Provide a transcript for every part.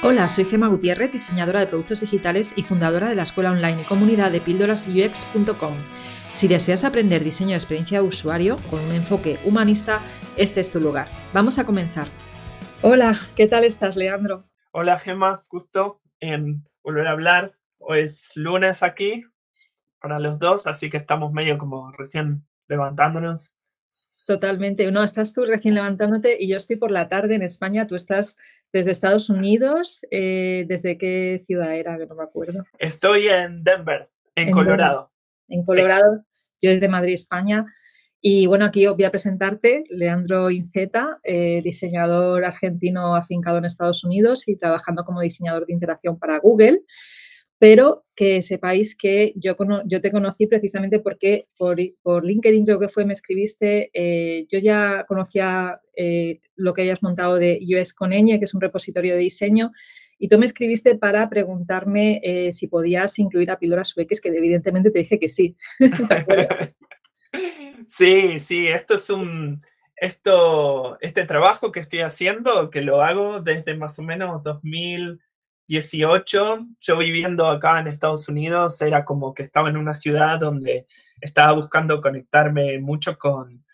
Hola, soy Gema Gutiérrez, diseñadora de productos digitales y fundadora de la escuela online y comunidad de píldorasux.com. Si deseas aprender diseño de experiencia de usuario con un enfoque humanista, este es tu lugar. Vamos a comenzar. Hola, ¿qué tal estás, Leandro? Hola, Gema, gusto en volver a hablar. Hoy es lunes aquí para los dos, así que estamos medio como recién levantándonos Totalmente. No, estás tú recién levantándote y yo estoy por la tarde en España. Tú estás desde Estados Unidos. Eh, ¿Desde qué ciudad era? Que no me acuerdo. Estoy en Denver, en, Colorado. En Colorado. Yo desde Madrid, España. Y bueno, aquí os voy a presentarte, Leandro Inceta, eh, diseñador argentino afincado en Estados Unidos y trabajando como diseñador de interacción para Google pero que sepáis que yo, te conocí precisamente porque por, LinkedIn creo que fue, me escribiste, eh, yo ya conocía eh, lo que habías montado de US con que es un repositorio de diseño, y tú me escribiste para preguntarme eh, si podías incluir a píldoras sueques, que evidentemente te dije que sí. sí, sí, esto es un, esto, este trabajo que estoy haciendo, que lo hago desde más o menos 2000 18, yo viviendo acá en Estados Unidos, era como que estaba en una ciudad donde estaba buscando conectarme mucho con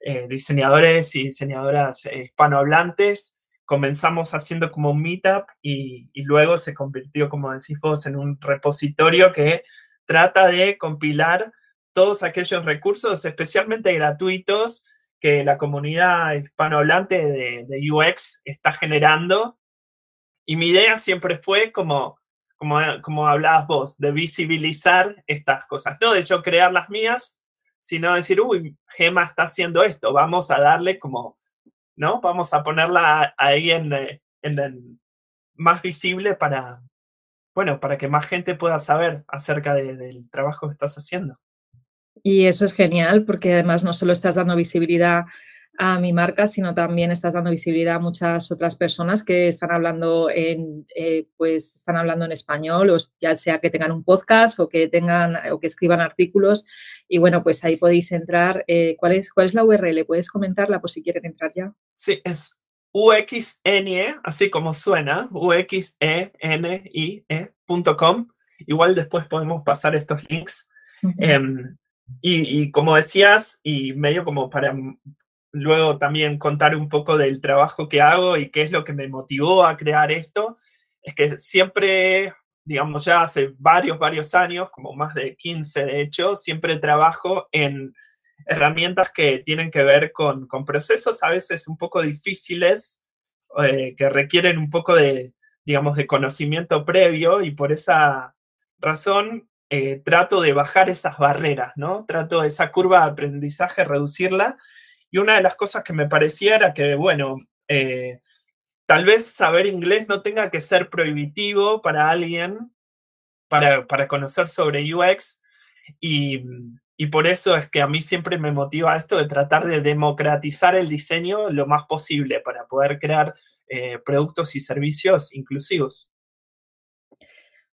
eh, diseñadores y diseñadoras hispanohablantes. Comenzamos haciendo como un meetup y, luego se convirtió, como decís vos, en un repositorio que trata de compilar todos aquellos recursos, especialmente gratuitos, que la comunidad hispanohablante de UX está generando y mi idea siempre fue como, como, como hablabas vos, de visibilizar estas cosas, no de yo crear las mías, sino decir, uy, Gema está haciendo esto, vamos a darle como, ¿no? Vamos a ponerla ahí en, en, más visible para, bueno, para que más gente pueda saber acerca del trabajo que estás haciendo. Y eso es genial porque además no solo estás dando visibilidad a mi marca, sino también estás dando visibilidad a muchas otras personas que están hablando en, eh, pues están hablando en español, o ya sea que tengan un podcast o que tengan o que escriban artículos. Y bueno, pues ahí podéis entrar. Eh, ¿cuál, es, ¿Cuál es la URL? ¿Puedes comentarla por si quieren entrar ya? Sí, es uxne, así como suena, uxenie.com. Igual después podemos pasar estos links. Em, y, y, como decías, y medio como para luego también contar un poco del trabajo que hago y qué es lo que me motivó a crear esto, es que siempre, digamos, ya hace varios, varios años, como más de 15 de hecho, siempre trabajo en herramientas que tienen que ver con, con procesos a veces un poco difíciles, eh, que requieren un poco de, digamos, de conocimiento previo y por esa razón eh, trato de bajar esas barreras, ¿no? Trato esa curva de aprendizaje, reducirla y una de las cosas que me parecía era que, bueno, eh, tal vez saber inglés no tenga que ser prohibitivo para alguien para, para conocer sobre UX. Y, y, por eso es que a mí siempre me motiva esto de tratar de democratizar el diseño lo más posible para poder crear eh, productos y servicios inclusivos.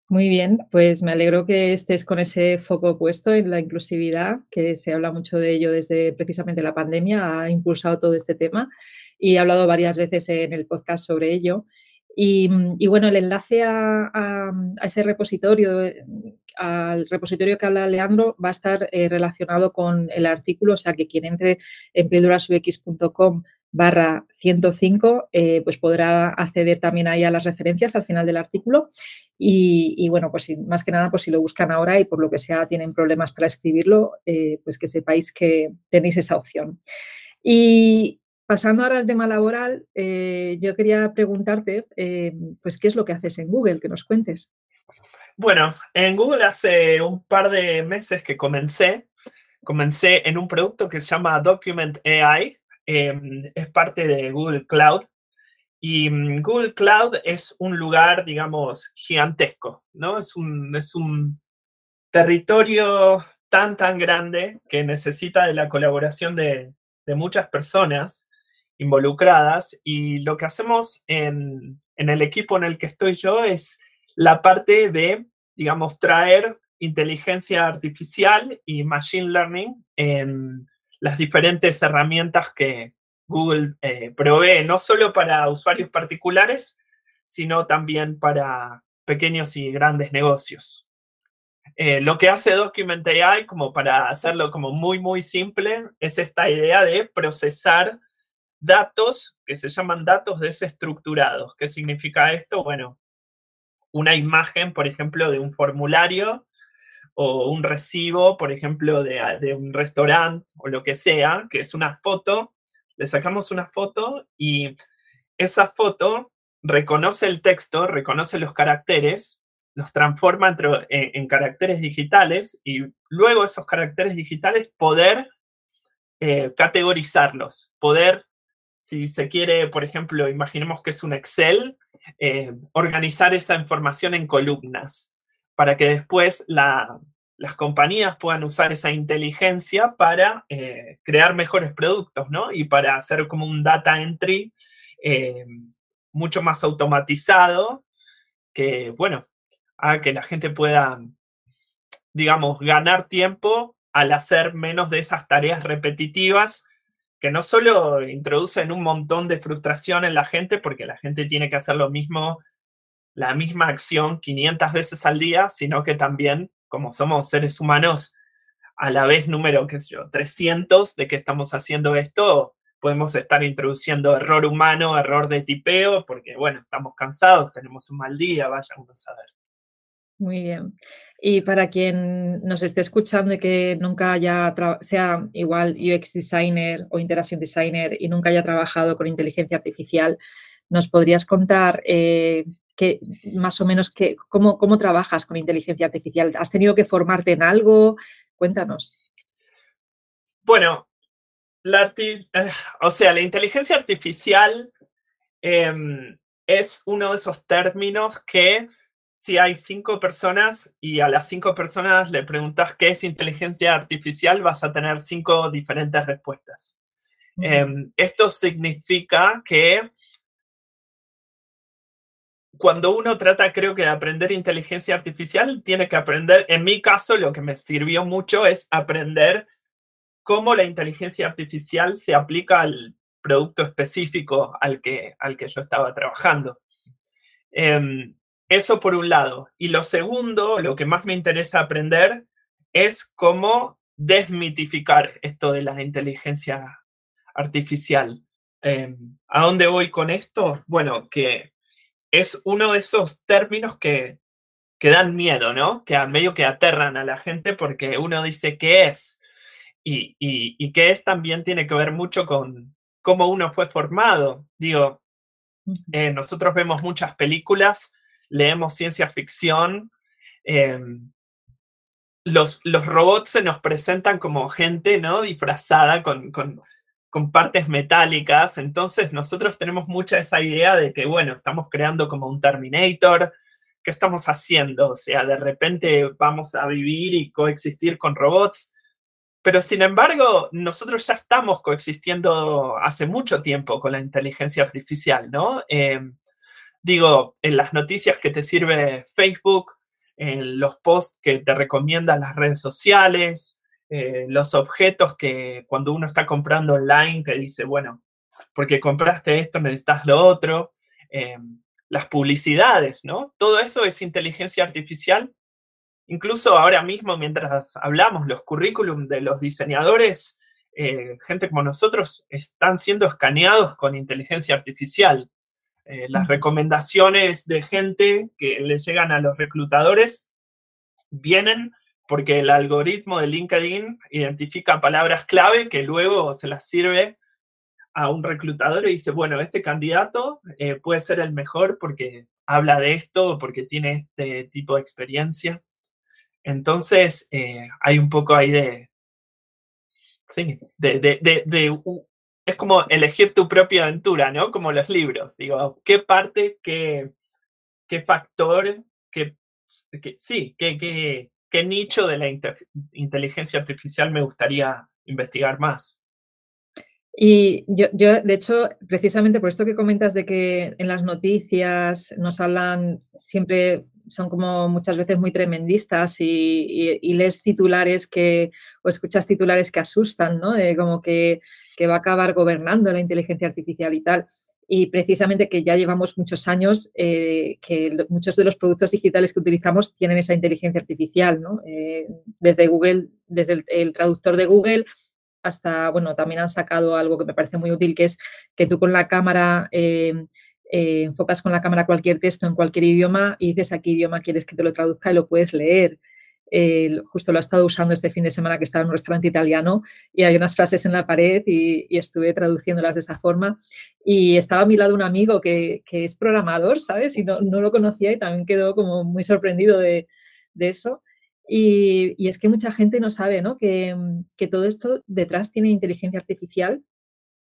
Muy bien, pues me alegro que estés con ese foco puesto en la inclusividad, que se habla mucho de ello desde precisamente la pandemia, ha impulsado todo este tema y he hablado varias veces en el podcast sobre ello. Y, bueno, el enlace a, ese repositorio, al repositorio que habla Leandro, va a estar eh, relacionado con el artículo, o sea que quien entre en pildurasux.com barra 105, eh, pues podrá acceder también ahí a las referencias al final del artículo. Y, bueno, pues más que nada, pues si lo buscan ahora y por lo que sea tienen problemas para escribirlo, eh, pues que sepáis que tenéis esa opción. Y pasando ahora al tema laboral, eh, yo quería preguntarte, pues, ¿qué es lo que haces en Google? Que nos cuentes. Bueno, en Google hace un par de meses que comencé, comencé en un producto que se llama Document AI, Em, es parte de Google Cloud. Y mm, Google Cloud es un lugar, digamos, gigantesco, ¿no? Es un, es un territorio tan, tan grande que necesita de la colaboración de, de muchas personas involucradas. Y lo que hacemos en, en el equipo en el que estoy yo es la parte de, digamos, traer inteligencia artificial y machine learning en, las diferentes herramientas que Google eh, provee, no solo para usuarios particulares, sino también para pequeños y grandes negocios. Eh, lo que hace Document AI, como para hacerlo como muy, muy simple, es esta idea de procesar datos que se llaman datos desestructurados. ¿Qué significa esto? Bueno, una imagen, por ejemplo, de un formulario o un recibo, por ejemplo, de, de un restaurante o lo que sea, que es una foto, le sacamos una foto y esa foto reconoce el texto, reconoce los caracteres, los transforma en, caracteres digitales y luego esos caracteres digitales poder eh, categorizarlos, poder, si se quiere, por ejemplo, imaginemos que es un Excel, eh, organizar esa información en columnas para que después las compañías puedan usar esa inteligencia para eh, crear mejores productos, ¿no? Y para hacer como un data entry mucho más automatizado que, bueno, a que la gente pueda, digamos, ganar tiempo al hacer menos de esas tareas repetitivas que no solo introducen un montón de frustración en la gente, porque la gente tiene que hacer lo mismo, la misma acción 500 veces al día, sino que también, como somos seres humanos, a la vez número, qué sé yo, 300 de que estamos haciendo esto, podemos estar introduciendo error humano, error de tipeo, porque bueno, estamos cansados, tenemos un mal día, vayan a saber. Muy bien. Y para quien nos esté escuchando y que nunca haya, sea igual UX designer o interaction designer y nunca haya trabajado con inteligencia artificial, ¿nos podrías contar eh, que, más o menos que, cómo, cómo trabajas con inteligencia artificial? ¿Has tenido que formarte en algo? Cuéntanos. Bueno, la eh, o sea, la inteligencia artificial em, es uno de esos términos que si hay cinco personas y a las cinco personas le preguntas qué es inteligencia artificial, vas a tener cinco diferentes respuestas. Em, esto significa que cuando uno trata, creo que de aprender inteligencia artificial, tiene que aprender, en mi caso, lo que me sirvió mucho es aprender cómo la inteligencia artificial se aplica al producto específico al que, al que yo estaba trabajando. Em, eso por un lado. Y lo segundo, lo que más me interesa aprender, es cómo desmitificar esto de la inteligencia artificial. Em, ¿A dónde voy con esto? Bueno, que es uno de esos términos que, que dan miedo, ¿no? Que a medio que aterran a la gente porque uno dice qué es, y, que es también tiene que ver mucho con cómo uno fue formado. Digo, eh, nosotros vemos muchas películas, leemos ciencia ficción, em, los, los, robots se nos presentan como gente, ¿no? Disfrazada con, con, con, partes metálicas, entonces nosotros tenemos mucha esa idea de que, bueno, estamos creando como un Terminator, ¿qué estamos haciendo? O sea, de repente vamos a vivir y coexistir con robots pero sin embargo, nosotros ya estamos coexistiendo hace mucho tiempo con la inteligencia artificial, ¿no? Em, digo, en las noticias que te sirve Facebook, en los posts que te recomiendan las redes sociales, eh, los objetos que cuando uno está comprando online te dice, bueno, porque compraste esto necesitas lo otro, em, las publicidades, ¿no? Todo eso es inteligencia artificial Incluso ahora mismo, mientras hablamos, los currículum de los diseñadores, eh, gente como nosotros, están siendo escaneados con inteligencia artificial. Eh, las recomendaciones de gente que le llegan a los reclutadores vienen porque el algoritmo de LinkedIn identifica palabras clave que luego se las sirve a un reclutador y dice, bueno, este candidato eh, puede ser el mejor porque habla de esto, porque tiene este tipo de experiencia. Entonces, eh, hay un poco ahí de, sí, de, de, de, es como elegir tu propia aventura, ¿no? Como los libros, digo, ¿qué parte, qué, qué factor, qué, sí, qué, qué, qué nicho de la inteligencia artificial me gustaría investigar más? Y yo, yo, de hecho, precisamente por esto que comentas de que en las noticias nos hablan siempre, son como muchas veces muy tremendistas y, lees titulares que, o escuchas titulares que asustan, ¿no? De como que, que, va a acabar gobernando la inteligencia artificial y tal. Y precisamente que ya llevamos muchos años eh, que muchos de los productos digitales que utilizamos tienen esa inteligencia artificial, ¿no? Eh, desde Google, desde el, traductor de Google hasta, bueno, también han sacado algo que me parece muy útil, que es que tú con la cámara eh, enfocas con la cámara cualquier texto en cualquier idioma y dices a qué idioma quieres que te lo traduzca y lo puedes leer justo lo he estado usando este fin de semana que estaba en un restaurante italiano y hay unas frases en la pared y, estuve traduciéndolas de esa forma. Y estaba a mi lado un amigo que, es programador, ¿sabes? Y no, lo conocía y también quedó como muy sorprendido de, eso. Y, es que mucha gente no sabe ¿no? Que, que todo esto detrás tiene inteligencia artificial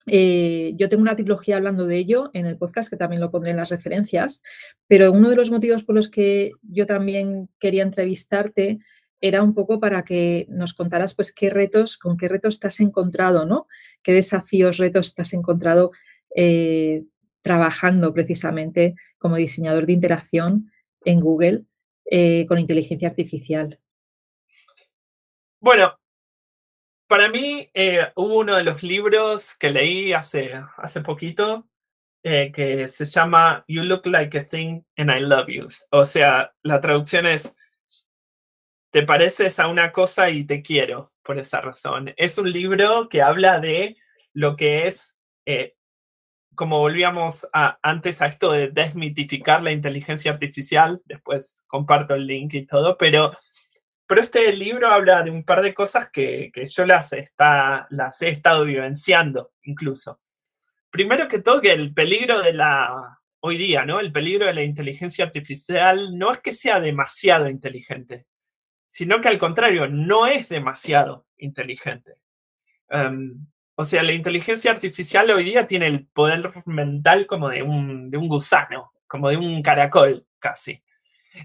eh, yo tengo una trilogía hablando de ello en el podcast, que también lo pondré en las referencias, pero uno de los motivos por los que yo también quería entrevistarte era un poco para que nos contaras pues qué retos, con qué retos te has encontrado, ¿no? Qué desafíos, retos te has encontrado eh, trabajando precisamente como diseñador de interacción en Google eh, con inteligencia artificial. Bueno, para mí eh, hubo uno de los libros que leí hace, hace poquito eh, que se llama You Look Like a Thing and I Love You. O sea, la traducción es Te pareces a una cosa y te quiero por esa razón. Es un libro que habla de lo que es, eh, como volvíamos antes a esto de desmitificar la inteligencia artificial, después comparto el link y todo, pero pero este libro habla de un par de cosas que, yo las, está, he estado vivenciando incluso. Primero que todo, que el peligro de la, hoy día, ¿no? El peligro de la inteligencia artificial no es que sea demasiado inteligente, sino que al contrario, no es demasiado inteligente. Em, o sea, la inteligencia artificial hoy día tiene el poder mental como de un, de un gusano, como de un caracol casi.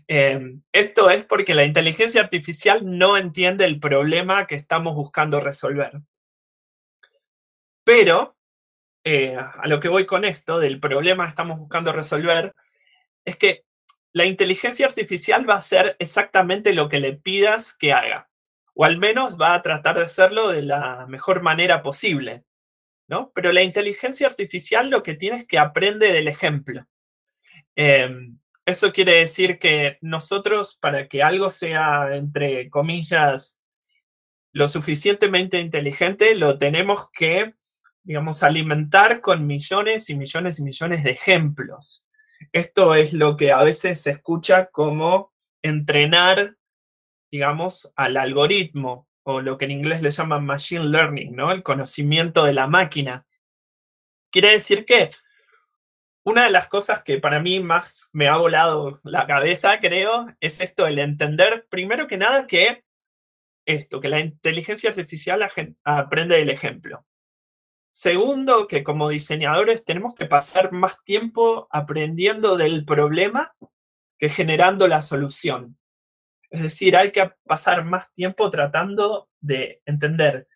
Em, esto es porque la inteligencia artificial no entiende el problema que estamos buscando resolver. Pero, eh, a lo que voy con esto, del problema que estamos buscando resolver, es que la inteligencia artificial va a hacer exactamente lo que le pidas que haga, o al menos va a tratar de hacerlo de la mejor manera posible, ¿no? Pero la inteligencia artificial lo que tiene es que aprende del ejemplo. Em, eso quiere decir que nosotros, para que algo sea, entre comillas, lo suficientemente inteligente, lo tenemos que, digamos, alimentar con millones y millones y millones de ejemplos. Esto es lo que a veces se escucha como entrenar, digamos, al algoritmo, o lo que en inglés le llaman machine learning, ¿no? El conocimiento de la máquina. Quiere decir que una de las cosas que para mí más me ha volado la cabeza, creo, es esto, el entender, primero que nada, que esto, que la inteligencia artificial aprende del ejemplo. Segundo, que como diseñadores tenemos que pasar más tiempo aprendiendo del problema que generando la solución. Es decir, hay que pasar más tiempo tratando de entender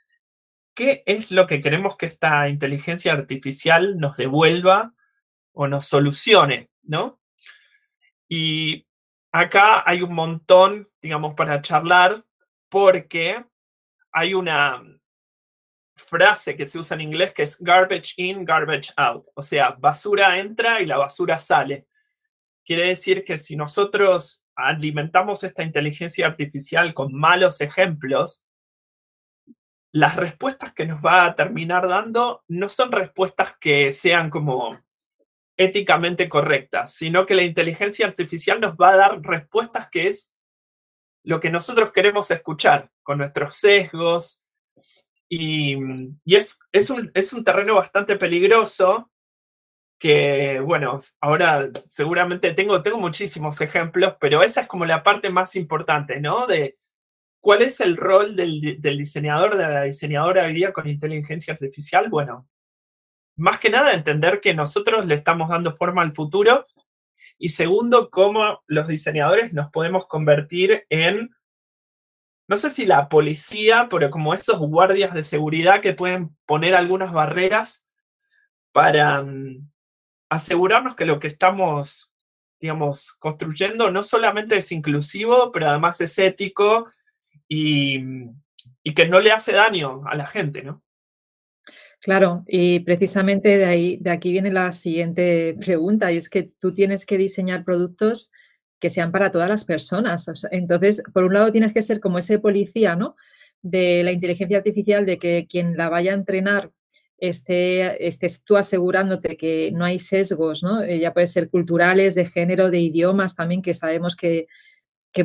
qué es lo que queremos que esta inteligencia artificial nos devuelva o nos solucione, ¿no? Y acá hay un montón, digamos, para charlar porque hay una frase que se usa en inglés que es garbage in, garbage out, o sea, basura entra y la basura sale. Quiere decir que si nosotros alimentamos esta inteligencia artificial con malos ejemplos, las respuestas que nos va a terminar dando no son respuestas que sean como éticamente correctas, sino que la inteligencia artificial nos va a dar respuestas que es lo que nosotros queremos escuchar, con nuestros sesgos. Y, es, es, un, es un terreno bastante peligroso que, bueno, ahora seguramente tengo, tengo muchísimos ejemplos, pero esa es como la parte más importante, ¿no? De cuál es el rol del, del diseñador, de la diseñadora hoy día con inteligencia artificial. Bueno, más que nada entender que nosotros le estamos dando forma al futuro y segundo, cómo los diseñadores nos podemos convertir en, no sé si la policía, pero como esos guardias de seguridad que pueden poner algunas barreras para mm, asegurarnos que lo que estamos, digamos, construyendo no solamente es inclusivo, pero además es ético y, y que no le hace daño a la gente, ¿no? Claro, y precisamente de ahí, de aquí viene la siguiente pregunta, y es que tú tienes que diseñar productos que sean para todas las personas. entonces, por un lado tienes que ser como ese policía, ¿no? De la inteligencia artificial, de que quien la vaya a entrenar esté, estés tú asegurándote que no hay sesgos, ¿no? Eh, ya puede ser culturales, de género, de idiomas también, que sabemos que,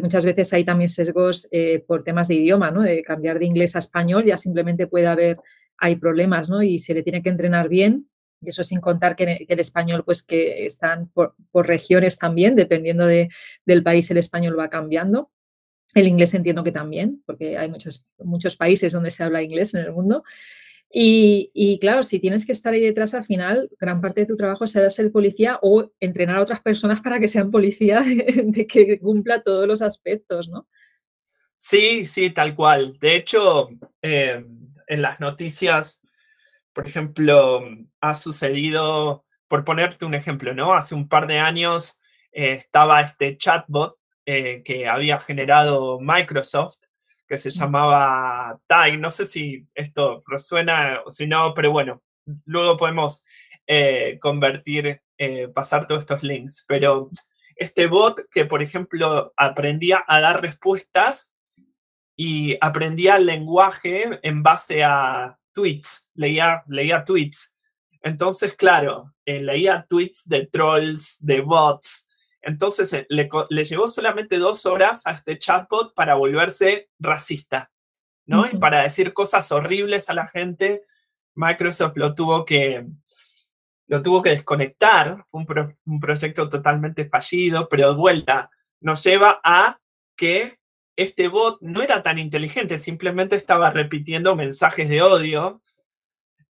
muchas veces hay también sesgos eh, por temas de idioma, ¿no? De cambiar de inglés a español, ya simplemente puede haber, hay problemas, ¿no? Y se le tiene que entrenar bien, y eso sin contar que, el español, pues que están por, regiones también, dependiendo de, del país, el español va cambiando. El inglés entiendo que también, porque hay muchos, muchos países donde se habla inglés en el mundo. Y, claro, si tienes que estar ahí detrás, al final, gran parte de tu trabajo será ser policía o entrenar a otras personas para que sean policía de, que cumpla todos los aspectos, ¿no? Sí, sí, tal cual. De hecho, eh, en las noticias por ejemplo, ha sucedido, por ponerte un ejemplo, ¿no? Hace un par de años eh, estaba este chatbot eh, que había generado Microsoft, que se llamaba Tai. No sé si esto resuena o si no, pero bueno, luego podemos eh, convertir, pasar todos estos links. Pero este bot que, por ejemplo, aprendía a dar respuestas y aprendía el lenguaje en base a tweets, leía, leía tweets. Entonces, claro, eh, leía tweets de trolls, de bots. Entonces, eh, le, le, llevó solamente dos horas a este chatbot para volverse racista, ¿no? Y para decir cosas horribles a la gente, Microsoft lo tuvo que, lo tuvo que desconectar. Fue un, un proyecto totalmente fallido, pero de vuelta nos lleva a que este bot no era tan inteligente, simplemente estaba repitiendo mensajes de odio.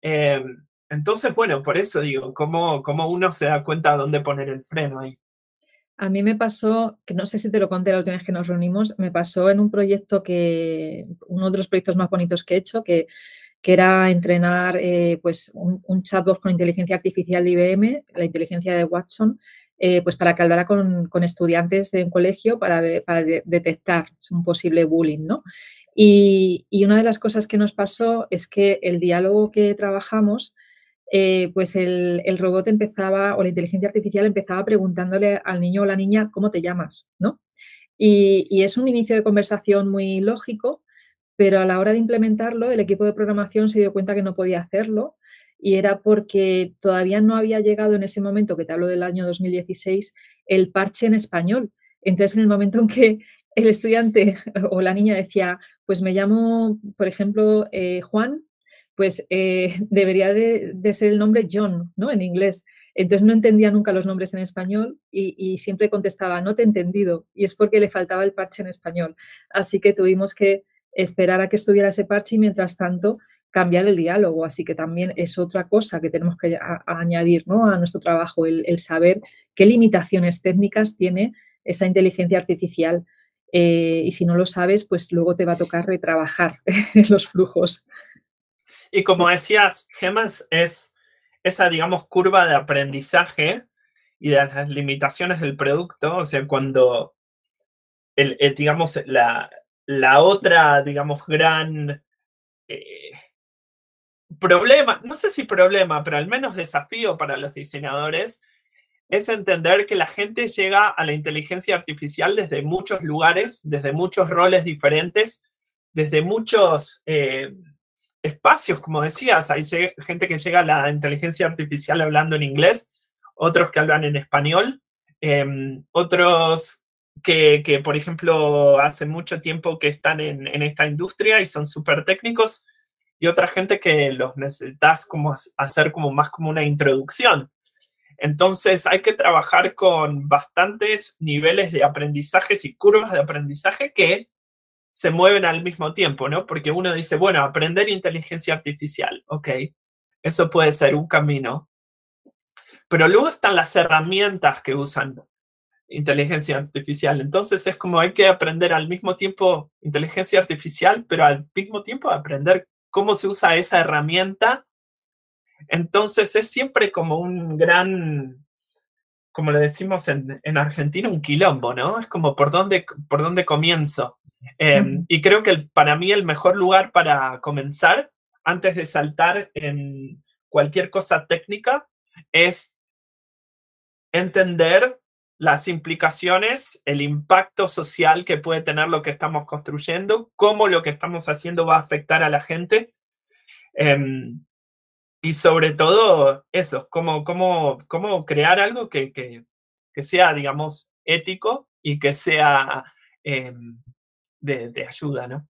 Eh, entonces, bueno, por eso digo, ¿cómo, ¿cómo, uno se da cuenta de dónde poner el freno ahí? A mí me pasó, que no sé si te lo conté la última vez que nos reunimos, me pasó en un proyecto que, uno de los proyectos más bonitos que he hecho, que, que era entrenar eh, pues un, un, chatbot con inteligencia artificial de IBM, la inteligencia de Watson, eh, pues para que hablara con, estudiantes de un colegio para, detectar un posible bullying, ¿no? Y, una de las cosas que nos pasó es que el diálogo que trabajamos, eh, pues el, robot empezaba, o la inteligencia artificial empezaba preguntándole al niño o la niña cómo te llamas, ¿no? Y, y, es un inicio de conversación muy lógico, pero a la hora de implementarlo, el equipo de programación se dio cuenta que no podía hacerlo y era porque todavía no había llegado en ese momento, que te hablo del año 2016, el parche en español. Entonces, en el momento en que el estudiante o la niña decía, pues me llamo, por ejemplo, eh, Juan, pues eh, debería de, ser el nombre John, ¿no? En inglés. Entonces no entendía nunca los nombres en español y, y, siempre contestaba, no te he entendido. Y es porque le faltaba el parche en español. Así que tuvimos que esperar a que estuviera ese parche y mientras tanto cambiar el diálogo. Así que también es otra cosa que tenemos que añadir ¿no? a nuestro trabajo, el, saber qué limitaciones técnicas tiene esa inteligencia artificial. Eh, y si no lo sabes, pues luego te va a tocar retrabajar los flujos. Y como decías, Gemas, es esa, digamos, curva de aprendizaje y de las limitaciones del producto. O sea, cuando, el, digamos, la, la, otra, digamos, gran eh, problema, no sé si problema, pero al menos desafío para los diseñadores es entender que la gente llega a la inteligencia artificial desde muchos lugares, desde muchos roles diferentes, desde muchos eh, espacios, como decías. Hay gente que llega a la inteligencia artificial hablando en inglés, otros que hablan en español, em, otros que, por ejemplo, hace mucho tiempo que están en, en esta industria y son súper técnicos y otra gente que los necesitas como hacer como más como una introducción. Entonces hay que trabajar con bastantes niveles de aprendizajes y curvas de aprendizaje que se mueven al mismo tiempo, ¿no? Porque uno dice, bueno, aprender inteligencia artificial, ok, eso puede ser un camino. Pero luego están las herramientas que usan inteligencia artificial. Entonces es como hay que aprender al mismo tiempo inteligencia artificial, pero al mismo tiempo aprender cómo se usa esa herramienta. Entonces es siempre como un gran, como le decimos en, Argentina, un quilombo, ¿no? Es como por dónde, por dónde comienzo. Em, y creo que para mí el mejor lugar para comenzar antes de saltar en cualquier cosa técnica, es entender las implicaciones, el impacto social que puede tener lo que estamos construyendo, cómo lo que estamos haciendo va a afectar a la gente. Em, y sobre todo eso, cómo, cómo, cómo crear algo que, que, sea, digamos, ético y que sea em, de, de, ayuda, ¿no?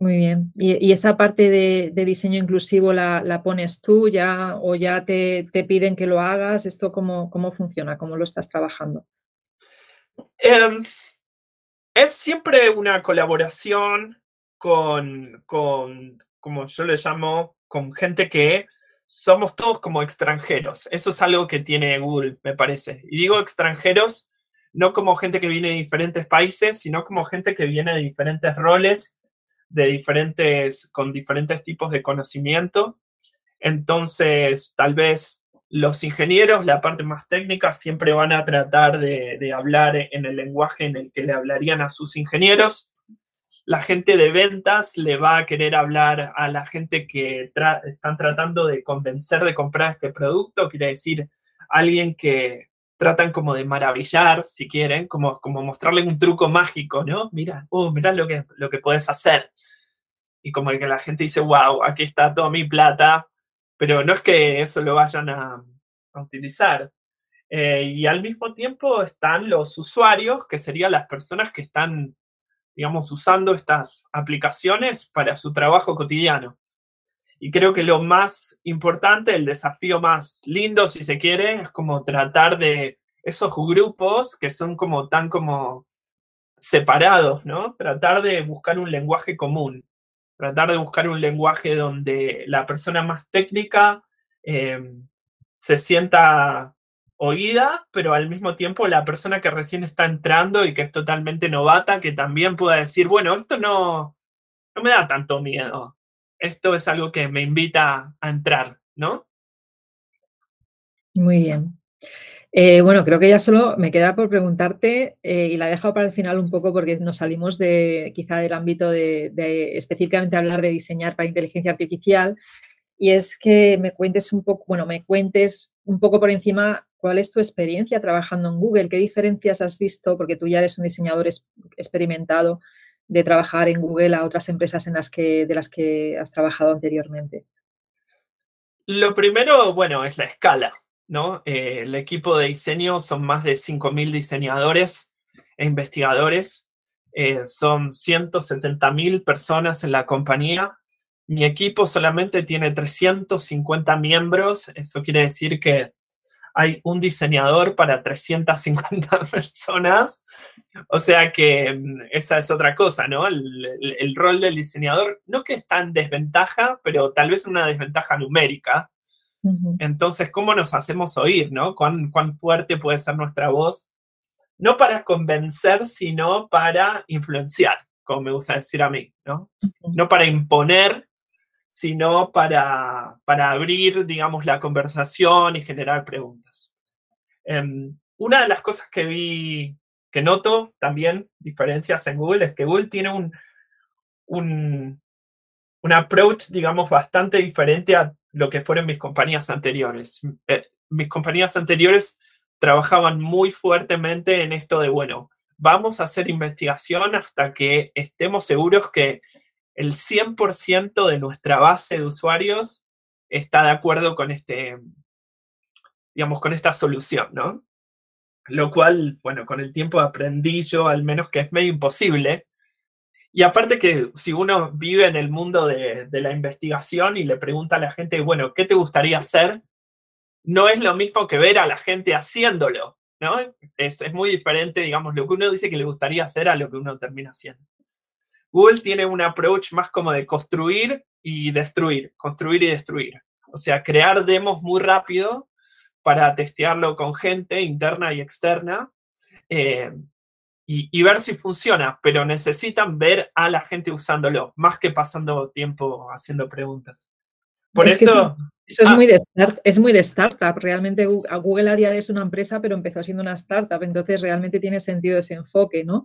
Muy bien. ¿Y, esa parte de, diseño inclusivo la, pones tú ya o ya te, piden que lo hagas? ¿Esto cómo, cómo funciona? ¿Cómo lo estás trabajando? Em, es siempre una colaboración con, con, como yo le llamo, con gente que somos todos como extranjeros. Eso es algo que tiene Google, me parece. Y digo extranjeros no como gente que viene de diferentes países, sino como gente que viene de diferentes roles de diferentes, con diferentes tipos de conocimiento. Entonces, tal vez los ingenieros, la parte más técnica, siempre van a tratar de, hablar en el lenguaje en el que le hablarían a sus ingenieros. La gente de ventas le va a querer hablar a la gente que están tratando de convencer de comprar este producto, quiere decir alguien que, tratan como de maravillar, si quieren, como, como mostrarle un truco mágico, ¿no? Mira, uh, mira lo que, lo que puedes hacer. Y como que la gente dice, wow, aquí está toda mi plata, pero no es que eso lo vayan a, utilizar. Eh, y al mismo tiempo están los usuarios, que serían las personas que están, digamos, usando estas aplicaciones para su trabajo cotidiano. Y creo que lo más importante, el desafío más lindo, si se quiere, es como tratar de esos grupos que son como tan como separados, ¿no? Tratar de buscar un lenguaje común, tratar de buscar un lenguaje donde la persona más técnica em, se sienta oída, pero al mismo tiempo la persona que recién está entrando y que es totalmente novata, que también pueda decir, bueno, esto no, no me da tanto miedo esto es algo que me invita a entrar, ¿no? Muy bien. Eh, bueno, creo que ya solo me queda por preguntarte, eh, y la he dejado para el final un poco porque nos salimos de quizá del ámbito de, específicamente hablar de diseñar para inteligencia artificial, y es que me cuentes un poco, bueno, me cuentes un poco por encima cuál es tu experiencia trabajando en Google, qué diferencias has visto, porque tú ya eres un diseñador experimentado, de trabajar en Google a otras empresas en las que, de las que has trabajado anteriormente? Lo primero, bueno, es la escala, ¿no? Eh, el equipo de diseño son más de 5.000 diseñadores e investigadores. Eh, son 170.000 personas en la compañía. Mi equipo solamente tiene 350 miembros. Eso quiere decir que hay un diseñador para 350 personas. O sea que mm, esa es otra cosa, ¿no? El, rol del diseñador, no que está en desventaja, pero tal vez una desventaja numérica. Entonces, ¿cómo nos hacemos oír, ¿no? ¿Cuán, ¿Cuán fuerte puede ser nuestra voz? No para convencer, sino para influenciar, como me gusta decir a mí, ¿no? No para imponer, sino para, para abrir, digamos, la conversación y generar preguntas. Em, una de las cosas que vi, que noto también, diferencias en Google, es que Google tiene un, un, un approach, digamos, bastante diferente a lo que fueron mis compañías anteriores. Eh, mis compañías anteriores trabajaban muy fuertemente en esto de, bueno, vamos a hacer investigación hasta que estemos seguros que el 100% de nuestra base de usuarios está de acuerdo con este, digamos, con esta solución, ¿no? Lo cual, bueno, con el tiempo aprendí yo al menos que es medio imposible. Y aparte que si uno vive en el mundo de, la investigación y le pregunta a la gente, bueno, ¿qué te gustaría hacer? No es lo mismo que ver a la gente haciéndolo, ¿no? Es, es muy diferente, digamos, lo que uno dice que le gustaría hacer a lo que uno termina haciendo. Google tiene un approach más como de construir y destruir, construir y destruir. O sea, crear demos muy rápido para testearlo con gente interna y externa eh, y, ver si funciona, pero necesitan ver a la gente usándolo, más que pasando tiempo haciendo preguntas. Por eso... Eso, es, ah. muy de, es muy de startup. Realmente Google a día es una empresa, pero empezó siendo una startup. Entonces realmente tiene sentido ese enfoque, ¿no?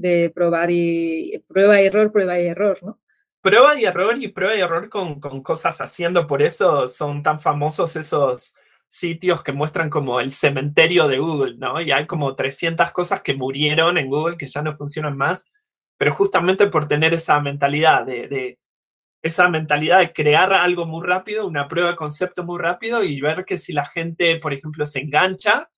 De probar y prueba y error, prueba y error, ¿no? prueba y error y prueba y error con, con cosas haciendo. Por eso son tan famosos esos sitios que muestran como el cementerio de Google, ¿no? Y hay como 300 cosas que murieron en Google que ya no funcionan más, pero justamente por tener esa mentalidad de, esa mentalidad de crear algo muy rápido, una prueba de concepto muy rápido y ver que si la gente, por ejemplo, se engancha,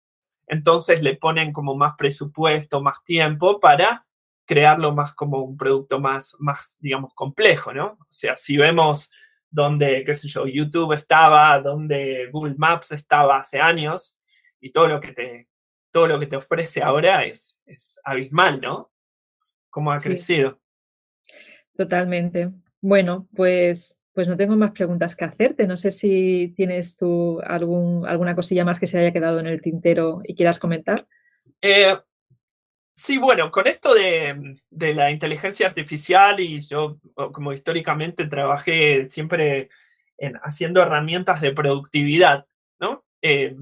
entonces le ponen como más presupuesto, más tiempo para crearlo más como un producto más, más digamos, complejo, ¿no? O sea, si vemos donde, qué sé yo, YouTube estaba, donde Google Maps estaba hace años y todo lo que te, todo lo que te ofrece ahora es, es abismal, ¿no? Cómo ha crecido. Totalmente. Bueno, pues, pues no tengo más preguntas que hacerte. No sé si tienes tú algún, alguna cosilla más que se haya quedado en el tintero y quieras comentar. Eh, Sí, bueno, con esto de, la inteligencia artificial y yo como históricamente trabajé siempre en, haciendo herramientas de productividad, ¿no? Eh,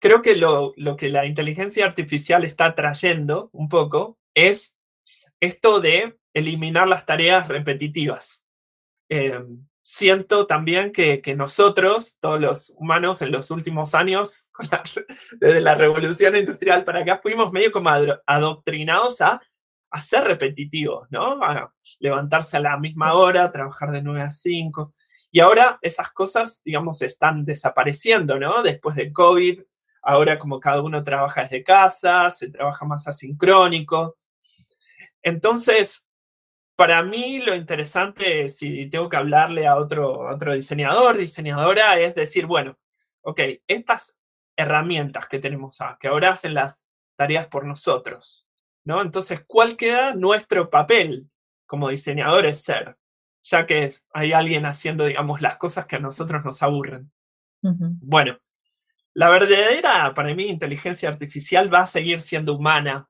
creo que lo, que la inteligencia artificial está trayendo un poco es esto de eliminar las tareas repetitivas. Eh, siento también que, nosotros, todos los humanos en los últimos años, desde la revolución industrial para acá, fuimos medio como adoctrinados a, a ser repetitivos, ¿no? A levantarse a la misma hora, trabajar de 9 a 5. Y ahora esas cosas, digamos, están desapareciendo, ¿no? Después de COVID, ahora como cada uno trabaja desde casa, se trabaja más asincrónico. Entonces, para mí lo interesante, si tengo que hablarle a otro, otro diseñador, diseñadora, es decir, bueno, ok, estas herramientas que tenemos que ahora hacen las tareas por nosotros, ¿no? Entonces, ¿cuál queda nuestro papel como diseñadores ser? Ya que es, hay alguien haciendo, digamos, las cosas que a nosotros nos aburren. Bueno, la verdadera, para mí, inteligencia artificial va a seguir siendo humana,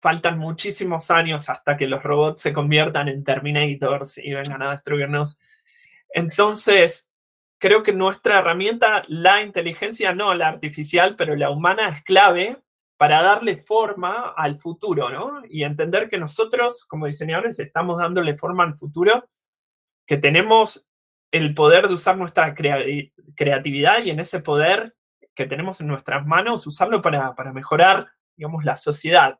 faltan muchísimos años hasta que los robots se conviertan en Terminators y vengan a destruirnos. Entonces, creo que nuestra herramienta, la inteligencia, no la artificial, pero la humana es clave para darle forma al futuro, ¿no? Y entender que nosotros, como diseñadores, estamos dándole forma al futuro, que tenemos el poder de usar nuestra creatividad y en ese poder que tenemos en nuestras manos, usarlo para, para mejorar, digamos, la sociedad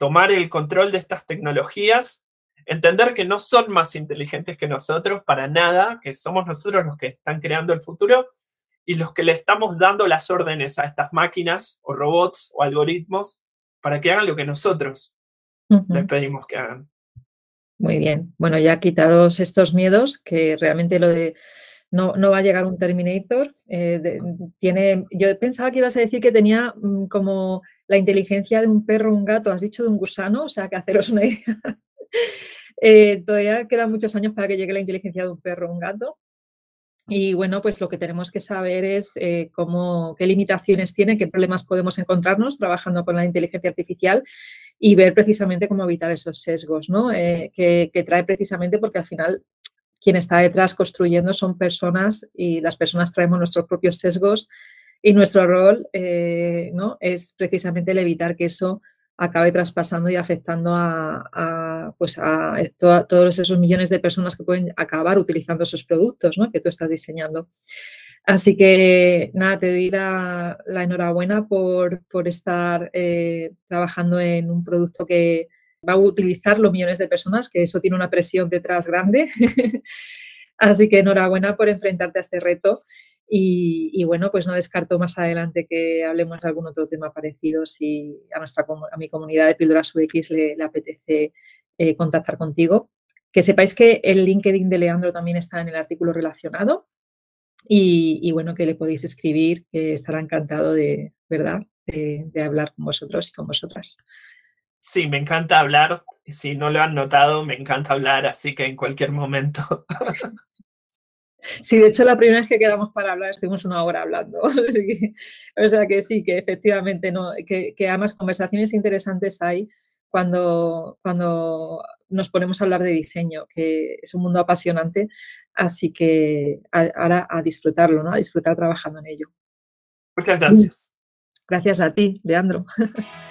tomar el control de estas tecnologías, entender que no son más inteligentes que nosotros para nada, que somos nosotros los que están creando el futuro y los que le estamos dando las órdenes a estas máquinas o robots o algoritmos para que hagan lo que nosotros les pedimos que hagan. Muy bien. Bueno, ya quitados estos miedos, que realmente lo de no, va a llegar un Terminator. Eh, tiene, yo pensaba que ibas a decir que tenía mm, como la inteligencia de un perro un gato, has dicho de un gusano, o sea, que haceros una idea. Eh, todavía quedan muchos años para que llegue la inteligencia de un perro un gato. Y bueno, pues lo que tenemos que saber es eh, cómo, qué limitaciones tiene, qué problemas podemos encontrarnos trabajando con la inteligencia artificial y ver precisamente cómo evitar esos sesgos ¿no? que, que, trae precisamente porque al final quien está detrás construyendo son personas y las personas traemos nuestros propios sesgos y nuestro rol eh, ¿no? es precisamente el evitar que eso acabe traspasando y afectando a, pues a todos esos millones de personas que pueden acabar utilizando esos productos ¿no? que tú estás diseñando. Así que nada, te doy la, enhorabuena por, por estar eh, trabajando en un producto que, va a utilizarlo millones de personas, que eso tiene una presión detrás grande. Así que enhorabuena por enfrentarte a este reto. Y, bueno, pues no descarto más adelante que hablemos de algún otro tema parecido si a, nuestra, a mi comunidad de Píldoras UX le, le apetece eh, contactar contigo. Que sepáis que el LinkedIn de Leandro también está en el artículo relacionado y, bueno, que le podéis escribir, que estará encantado de, ¿verdad?, de hablar con vosotros y con vosotras. Sí, me encanta hablar. Si no lo han notado, me encanta hablar, así que en cualquier momento. Sí, de hecho la primera vez que quedamos para hablar estuvimos una hora hablando. o sea que sí, que efectivamente, no, que, que, además conversaciones interesantes hay cuando, cuando nos ponemos a hablar de diseño, que es un mundo apasionante, así que ahora a disfrutarlo, ¿no? A disfrutar trabajando en ello. Muchas gracias. Gracias a ti, Leandro.